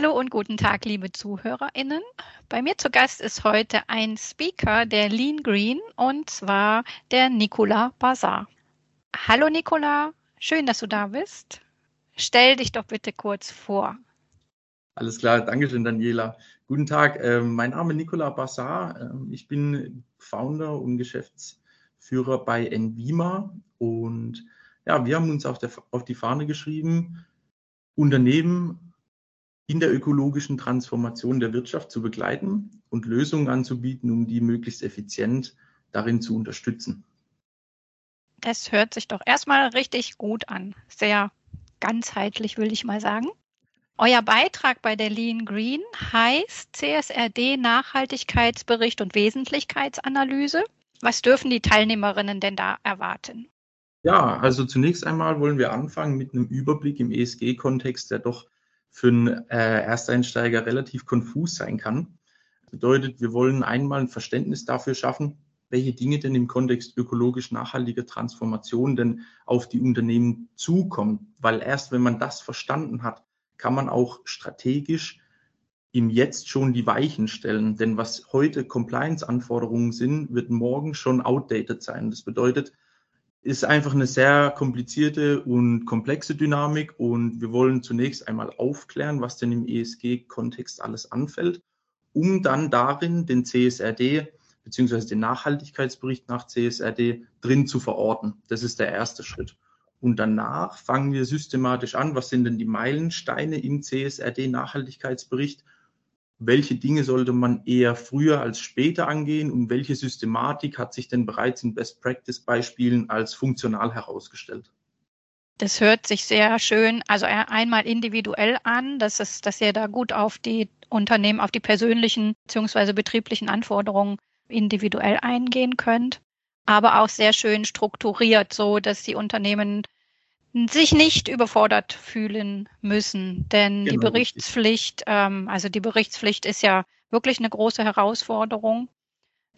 Hallo und guten Tag, liebe ZuhörerInnen. Bei mir zu Gast ist heute ein Speaker der Lean Green und zwar der Nicola Bazar. Hallo Nicola, schön, dass du da bist. Stell dich doch bitte kurz vor. Alles klar, Dankeschön, Daniela. Guten Tag, äh, mein Name ist Nicola Bassar. Äh, ich bin Founder und Geschäftsführer bei Envima und ja, wir haben uns auf, der, auf die Fahne geschrieben, Unternehmen in der ökologischen Transformation der Wirtschaft zu begleiten und Lösungen anzubieten, um die möglichst effizient darin zu unterstützen. Das hört sich doch erstmal richtig gut an. Sehr ganzheitlich, will ich mal sagen. Euer Beitrag bei der Lean Green heißt CSRD Nachhaltigkeitsbericht und Wesentlichkeitsanalyse. Was dürfen die Teilnehmerinnen denn da erwarten? Ja, also zunächst einmal wollen wir anfangen mit einem Überblick im ESG-Kontext, der doch für einen äh, Ersteinsteiger relativ konfus sein kann. Das bedeutet, wir wollen einmal ein Verständnis dafür schaffen, welche Dinge denn im Kontext ökologisch nachhaltiger Transformation denn auf die Unternehmen zukommen. Weil erst wenn man das verstanden hat, kann man auch strategisch im Jetzt schon die Weichen stellen. Denn was heute Compliance-Anforderungen sind, wird morgen schon outdated sein. Das bedeutet, ist einfach eine sehr komplizierte und komplexe Dynamik und wir wollen zunächst einmal aufklären, was denn im ESG-Kontext alles anfällt, um dann darin den CSRD beziehungsweise den Nachhaltigkeitsbericht nach CSRD drin zu verorten. Das ist der erste Schritt. Und danach fangen wir systematisch an, was sind denn die Meilensteine im CSRD-Nachhaltigkeitsbericht welche Dinge sollte man eher früher als später angehen und welche Systematik hat sich denn bereits in Best-Practice-Beispielen als funktional herausgestellt? Das hört sich sehr schön, also einmal individuell an, dass es, dass ihr da gut auf die Unternehmen, auf die persönlichen bzw. betrieblichen Anforderungen individuell eingehen könnt, aber auch sehr schön strukturiert, so dass die Unternehmen sich nicht überfordert fühlen müssen. Denn genau, die Berichtspflicht, ähm, also die Berichtspflicht ist ja wirklich eine große Herausforderung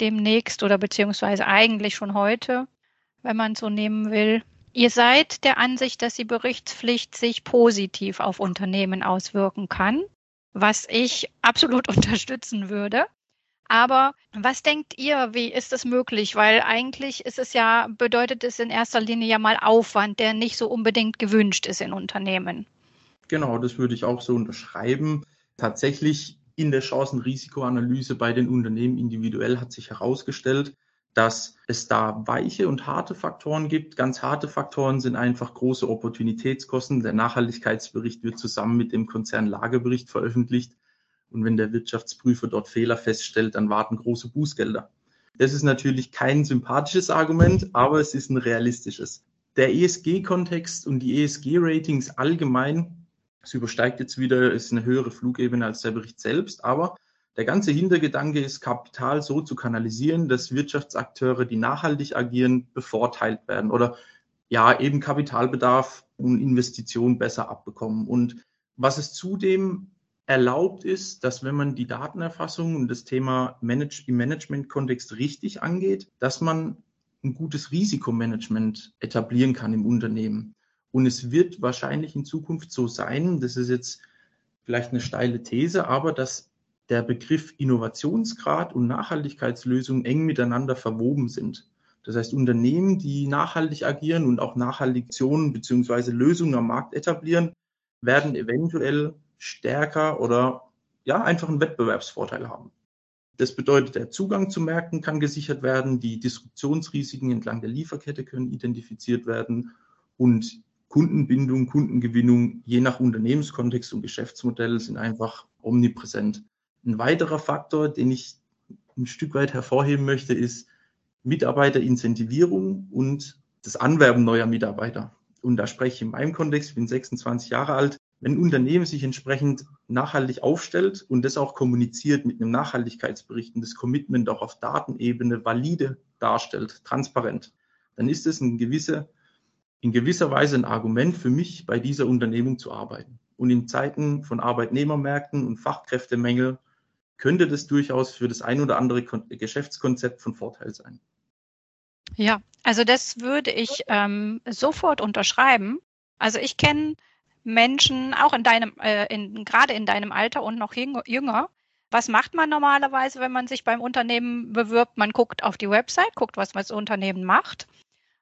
demnächst oder beziehungsweise eigentlich schon heute, wenn man so nehmen will. Ihr seid der Ansicht, dass die Berichtspflicht sich positiv auf Unternehmen auswirken kann, was ich absolut unterstützen würde. Aber was denkt ihr, wie ist das möglich? Weil eigentlich ist es ja, bedeutet es in erster Linie ja mal Aufwand, der nicht so unbedingt gewünscht ist in Unternehmen. Genau, das würde ich auch so unterschreiben. Tatsächlich in der Chancen-Risikoanalyse bei den Unternehmen individuell hat sich herausgestellt, dass es da weiche und harte Faktoren gibt. Ganz harte Faktoren sind einfach große Opportunitätskosten. Der Nachhaltigkeitsbericht wird zusammen mit dem Konzernlagebericht veröffentlicht. Und wenn der Wirtschaftsprüfer dort Fehler feststellt, dann warten große Bußgelder. Das ist natürlich kein sympathisches Argument, aber es ist ein realistisches. Der ESG-Kontext und die ESG-Ratings allgemein, es übersteigt jetzt wieder, ist eine höhere Flugebene als der Bericht selbst, aber der ganze Hintergedanke ist, Kapital so zu kanalisieren, dass Wirtschaftsakteure, die nachhaltig agieren, bevorteilt werden oder ja, eben Kapitalbedarf und Investitionen besser abbekommen. Und was es zudem erlaubt ist, dass wenn man die Datenerfassung und das Thema Manage im Management-Kontext richtig angeht, dass man ein gutes Risikomanagement etablieren kann im Unternehmen. Und es wird wahrscheinlich in Zukunft so sein, das ist jetzt vielleicht eine steile These, aber dass der Begriff Innovationsgrad und Nachhaltigkeitslösung eng miteinander verwoben sind. Das heißt, Unternehmen, die nachhaltig agieren und auch Nachhaltigtionen bzw. Lösungen am Markt etablieren, werden eventuell stärker oder ja, einfach einen Wettbewerbsvorteil haben. Das bedeutet, der Zugang zu Märkten kann gesichert werden, die Disruptionsrisiken entlang der Lieferkette können identifiziert werden und Kundenbindung, Kundengewinnung je nach Unternehmenskontext und Geschäftsmodell sind einfach omnipräsent. Ein weiterer Faktor, den ich ein Stück weit hervorheben möchte, ist Mitarbeiterincentivierung und das Anwerben neuer Mitarbeiter. Und da spreche ich in meinem Kontext, ich bin 26 Jahre alt, wenn ein Unternehmen sich entsprechend nachhaltig aufstellt und das auch kommuniziert mit einem Nachhaltigkeitsbericht und das Commitment auch auf Datenebene valide darstellt, transparent, dann ist es ein gewisse, in gewisser Weise ein Argument für mich, bei dieser Unternehmung zu arbeiten. Und in Zeiten von Arbeitnehmermärkten und Fachkräftemängel könnte das durchaus für das ein oder andere Geschäftskonzept von Vorteil sein. Ja, also das würde ich ähm, sofort unterschreiben. Also ich kenne Menschen, auch in deinem, äh, in, gerade in deinem Alter und noch jünger, was macht man normalerweise, wenn man sich beim Unternehmen bewirbt? Man guckt auf die Website, guckt, was das Unternehmen macht.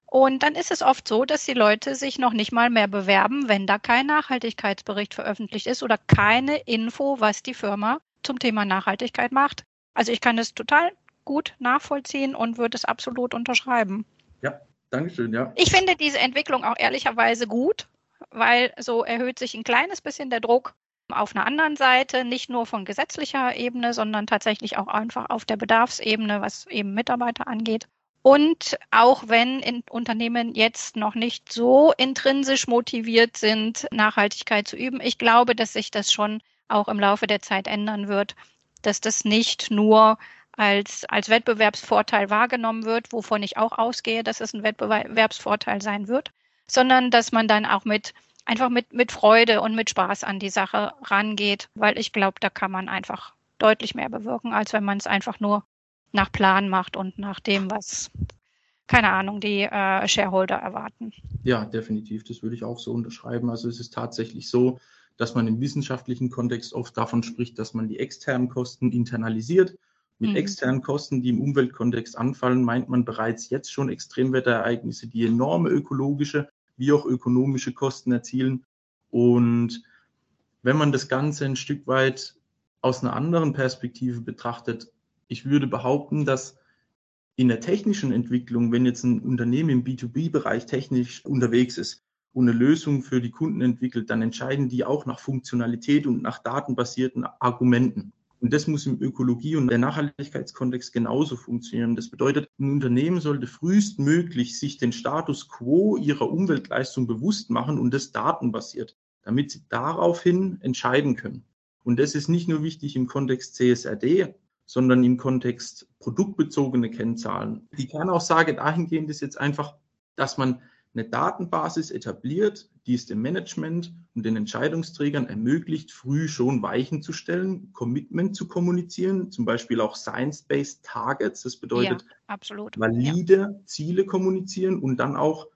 Und dann ist es oft so, dass die Leute sich noch nicht mal mehr bewerben, wenn da kein Nachhaltigkeitsbericht veröffentlicht ist oder keine Info, was die Firma zum Thema Nachhaltigkeit macht. Also ich kann das total gut nachvollziehen und würde es absolut unterschreiben. Ja, Dankeschön, ja. Ich finde diese Entwicklung auch ehrlicherweise gut, weil so erhöht sich ein kleines bisschen der Druck auf einer anderen Seite, nicht nur von gesetzlicher Ebene, sondern tatsächlich auch einfach auf der Bedarfsebene, was eben Mitarbeiter angeht. Und auch wenn in Unternehmen jetzt noch nicht so intrinsisch motiviert sind, Nachhaltigkeit zu üben, ich glaube, dass sich das schon auch im Laufe der Zeit ändern wird, dass das nicht nur als, als Wettbewerbsvorteil wahrgenommen wird, wovon ich auch ausgehe, dass es ein Wettbewerbsvorteil sein wird, sondern dass man dann auch mit einfach mit, mit Freude und mit Spaß an die Sache rangeht, weil ich glaube, da kann man einfach deutlich mehr bewirken, als wenn man es einfach nur nach Plan macht und nach dem, was, keine Ahnung, die äh, Shareholder erwarten. Ja, definitiv. Das würde ich auch so unterschreiben. Also es ist tatsächlich so, dass man im wissenschaftlichen Kontext oft davon spricht, dass man die externen Kosten internalisiert. Mit mhm. externen Kosten, die im Umweltkontext anfallen, meint man bereits jetzt schon Extremwetterereignisse, die enorme ökologische wie auch ökonomische Kosten erzielen. Und wenn man das Ganze ein Stück weit aus einer anderen Perspektive betrachtet, ich würde behaupten, dass in der technischen Entwicklung, wenn jetzt ein Unternehmen im B2B-Bereich technisch unterwegs ist und eine Lösung für die Kunden entwickelt, dann entscheiden die auch nach Funktionalität und nach datenbasierten Argumenten. Und das muss im Ökologie- und der Nachhaltigkeitskontext genauso funktionieren. Das bedeutet, ein Unternehmen sollte frühestmöglich sich den Status quo ihrer Umweltleistung bewusst machen und das datenbasiert, damit sie daraufhin entscheiden können. Und das ist nicht nur wichtig im Kontext CSRD, sondern im Kontext produktbezogene Kennzahlen. Die Kernaussage dahingehend ist jetzt einfach, dass man eine Datenbasis etabliert, die es dem Management und den Entscheidungsträgern ermöglicht, früh schon Weichen zu stellen, Commitment zu kommunizieren, zum Beispiel auch Science-Based Targets. Das bedeutet ja, valide ja. Ziele kommunizieren und dann auch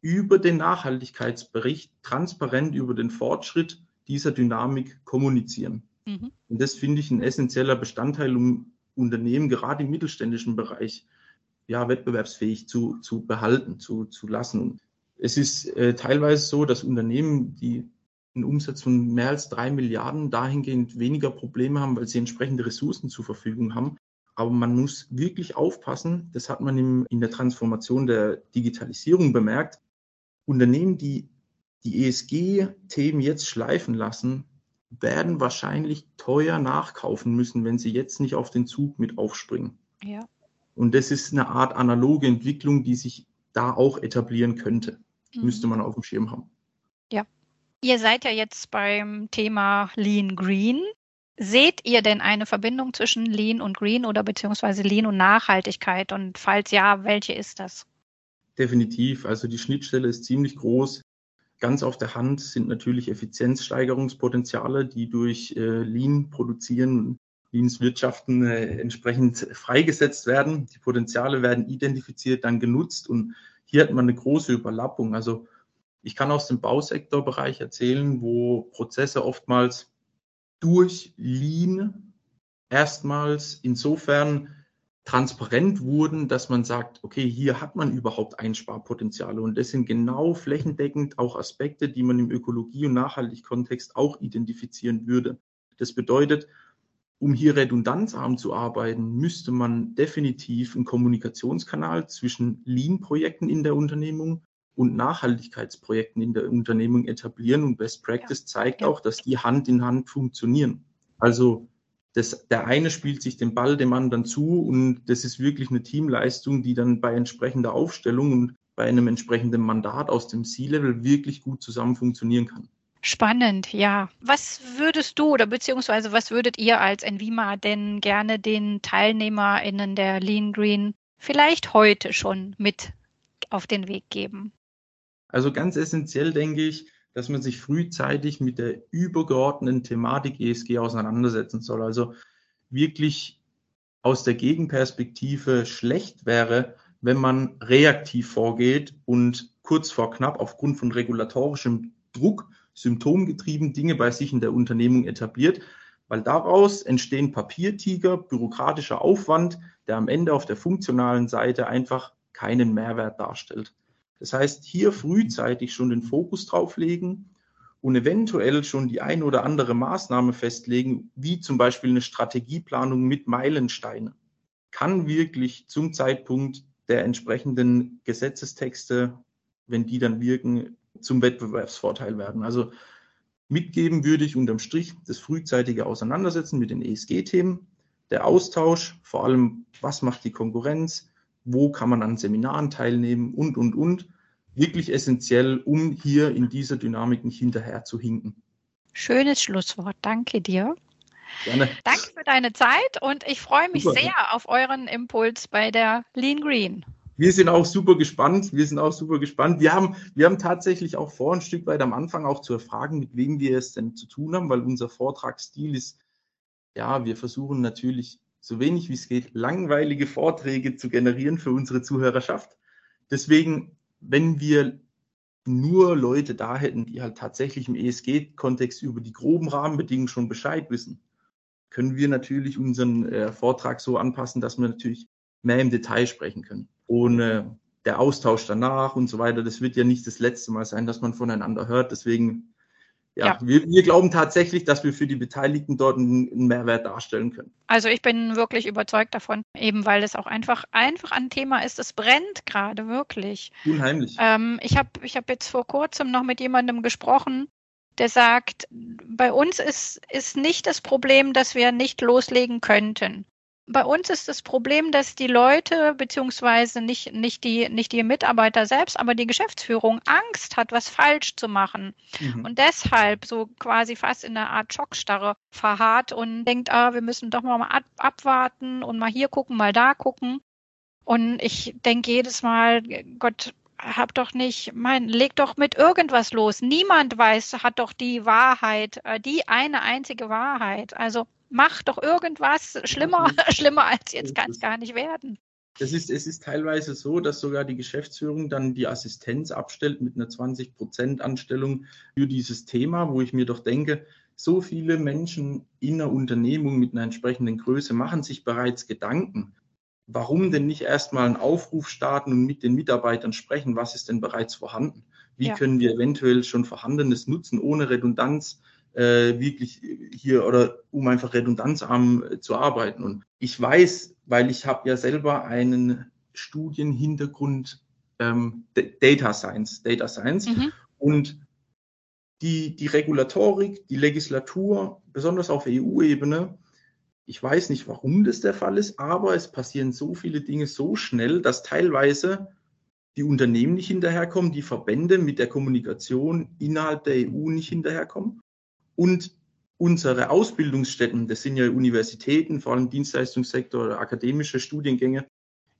über den Nachhaltigkeitsbericht transparent über den Fortschritt dieser Dynamik kommunizieren. Mhm. Und das finde ich ein essentieller Bestandteil, um Unternehmen gerade im mittelständischen Bereich ja, wettbewerbsfähig zu, zu behalten, zu, zu lassen. Es ist äh, teilweise so, dass Unternehmen, die einen Umsatz von mehr als drei Milliarden dahingehend weniger Probleme haben, weil sie entsprechende Ressourcen zur Verfügung haben. Aber man muss wirklich aufpassen, das hat man im, in der Transformation der Digitalisierung bemerkt. Unternehmen, die die ESG-Themen jetzt schleifen lassen, werden wahrscheinlich teuer nachkaufen müssen, wenn sie jetzt nicht auf den Zug mit aufspringen. Ja. Und das ist eine Art analoge Entwicklung, die sich da auch etablieren könnte. Mhm. Müsste man auf dem Schirm haben. Ja. Ihr seid ja jetzt beim Thema Lean Green. Seht ihr denn eine Verbindung zwischen Lean und Green oder beziehungsweise Lean und Nachhaltigkeit? Und falls ja, welche ist das? Definitiv. Also die Schnittstelle ist ziemlich groß. Ganz auf der Hand sind natürlich Effizienzsteigerungspotenziale, die durch äh, Lean produzieren ins Wirtschaften äh, entsprechend freigesetzt werden. Die Potenziale werden identifiziert, dann genutzt und hier hat man eine große Überlappung. Also ich kann aus dem Bausektorbereich erzählen, wo Prozesse oftmals durch Lean erstmals insofern transparent wurden, dass man sagt, okay, hier hat man überhaupt Einsparpotenziale. Und das sind genau flächendeckend auch Aspekte, die man im Ökologie- und Nachhaltigkontext auch identifizieren würde. Das bedeutet, um hier redundantarm zu arbeiten, müsste man definitiv einen Kommunikationskanal zwischen Lean-Projekten in der Unternehmung und Nachhaltigkeitsprojekten in der Unternehmung etablieren. Und Best Practice ja. zeigt ja. auch, dass die Hand in Hand funktionieren. Also das, der eine spielt sich den Ball dem anderen zu und das ist wirklich eine Teamleistung, die dann bei entsprechender Aufstellung und bei einem entsprechenden Mandat aus dem C-Level wirklich gut zusammen funktionieren kann. Spannend, ja. Was würdest du oder beziehungsweise was würdet ihr als Envima denn gerne den TeilnehmerInnen der Lean Green vielleicht heute schon mit auf den Weg geben? Also ganz essentiell denke ich, dass man sich frühzeitig mit der übergeordneten Thematik ESG auseinandersetzen soll. Also wirklich aus der Gegenperspektive schlecht wäre, wenn man reaktiv vorgeht und kurz vor knapp aufgrund von regulatorischem Druck, symptomgetrieben Dinge bei sich in der Unternehmung etabliert, weil daraus entstehen Papiertiger, bürokratischer Aufwand, der am Ende auf der funktionalen Seite einfach keinen Mehrwert darstellt. Das heißt, hier frühzeitig schon den Fokus drauf legen und eventuell schon die ein oder andere Maßnahme festlegen, wie zum Beispiel eine Strategieplanung mit Meilensteinen, kann wirklich zum Zeitpunkt der entsprechenden Gesetzestexte, wenn die dann wirken, zum Wettbewerbsvorteil werden. Also mitgeben würde ich unterm Strich das frühzeitige Auseinandersetzen mit den ESG-Themen, der Austausch, vor allem, was macht die Konkurrenz, wo kann man an Seminaren teilnehmen und, und, und. Wirklich essentiell, um hier in dieser Dynamik nicht hinterher zu hinken. Schönes Schlusswort. Danke dir. Gerne. Danke für deine Zeit und ich freue mich Super. sehr auf euren Impuls bei der Lean Green. Wir sind auch super gespannt. Wir sind auch super gespannt. Wir haben, wir haben tatsächlich auch vor, ein Stück weit am Anfang auch zu erfragen, mit wem wir es denn zu tun haben, weil unser Vortragsstil ist, ja, wir versuchen natürlich so wenig wie es geht, langweilige Vorträge zu generieren für unsere Zuhörerschaft. Deswegen, wenn wir nur Leute da hätten, die halt tatsächlich im ESG-Kontext über die groben Rahmenbedingungen schon Bescheid wissen, können wir natürlich unseren äh, Vortrag so anpassen, dass wir natürlich mehr im Detail sprechen können. Und äh, der Austausch danach und so weiter, das wird ja nicht das letzte Mal sein, dass man voneinander hört. Deswegen ja, ja. Wir, wir, glauben tatsächlich, dass wir für die Beteiligten dort einen, einen, Mehrwert darstellen können. Also ich bin wirklich überzeugt davon, eben weil es auch einfach, einfach ein Thema ist. Es brennt gerade wirklich. Unheimlich. Ähm, ich habe ich hab jetzt vor kurzem noch mit jemandem gesprochen, der sagt, bei uns ist, ist nicht das Problem, dass wir nicht loslegen könnten bei uns ist das Problem, dass die Leute, beziehungsweise nicht, nicht, die, nicht die Mitarbeiter selbst, aber die Geschäftsführung Angst hat, was falsch zu machen. Mhm. Und deshalb so quasi fast in einer Art Schockstarre verharrt und denkt, ah, wir müssen doch mal ab, abwarten und mal hier gucken, mal da gucken. Und ich denke jedes Mal, Gott, hab doch nicht, mein, leg doch mit irgendwas los. Niemand weiß, hat doch die Wahrheit, äh, die eine einzige Wahrheit. Also mach doch irgendwas schlimmer, schlimmer als jetzt kann es gar nicht werden. Es ist, es ist teilweise so, dass sogar die Geschäftsführung dann die Assistenz abstellt mit einer 20-Prozent-Anstellung für dieses Thema, wo ich mir doch denke, so viele Menschen in einer Unternehmung mit einer entsprechenden Größe machen sich bereits Gedanken. Warum denn nicht erstmal einen Aufruf starten und mit den Mitarbeitern sprechen, was ist denn bereits vorhanden? Wie ja. können wir eventuell schon Vorhandenes nutzen, ohne Redundanz äh, wirklich hier oder um einfach redundanzarm äh, zu arbeiten. Und ich weiß, weil ich habe ja selber einen Studienhintergrund ähm, Data Science, Data Science mhm. und die, die Regulatorik, die Legislatur, besonders auf EU-Ebene, ich weiß nicht, warum das der Fall ist, aber es passieren so viele Dinge so schnell, dass teilweise die Unternehmen nicht hinterherkommen, die Verbände mit der Kommunikation innerhalb der EU nicht hinterherkommen und unsere Ausbildungsstätten, das sind ja Universitäten, vor allem Dienstleistungssektor oder akademische Studiengänge,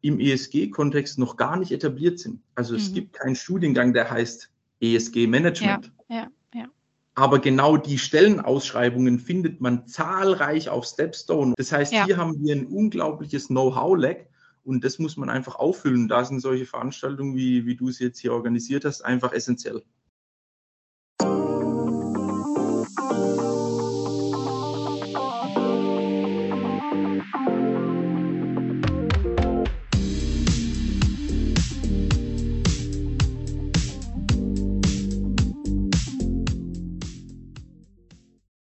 im ESG-Kontext noch gar nicht etabliert sind. Also es mhm. gibt keinen Studiengang, der heißt ESG-Management. Ja, ja, ja. Aber genau die Stellenausschreibungen findet man zahlreich auf Stepstone. Das heißt, hier haben wir ein unglaubliches Know-how-Lag und das muss man einfach auffüllen. Da sind solche Veranstaltungen, wie, wie du es jetzt hier organisiert hast, einfach essentiell.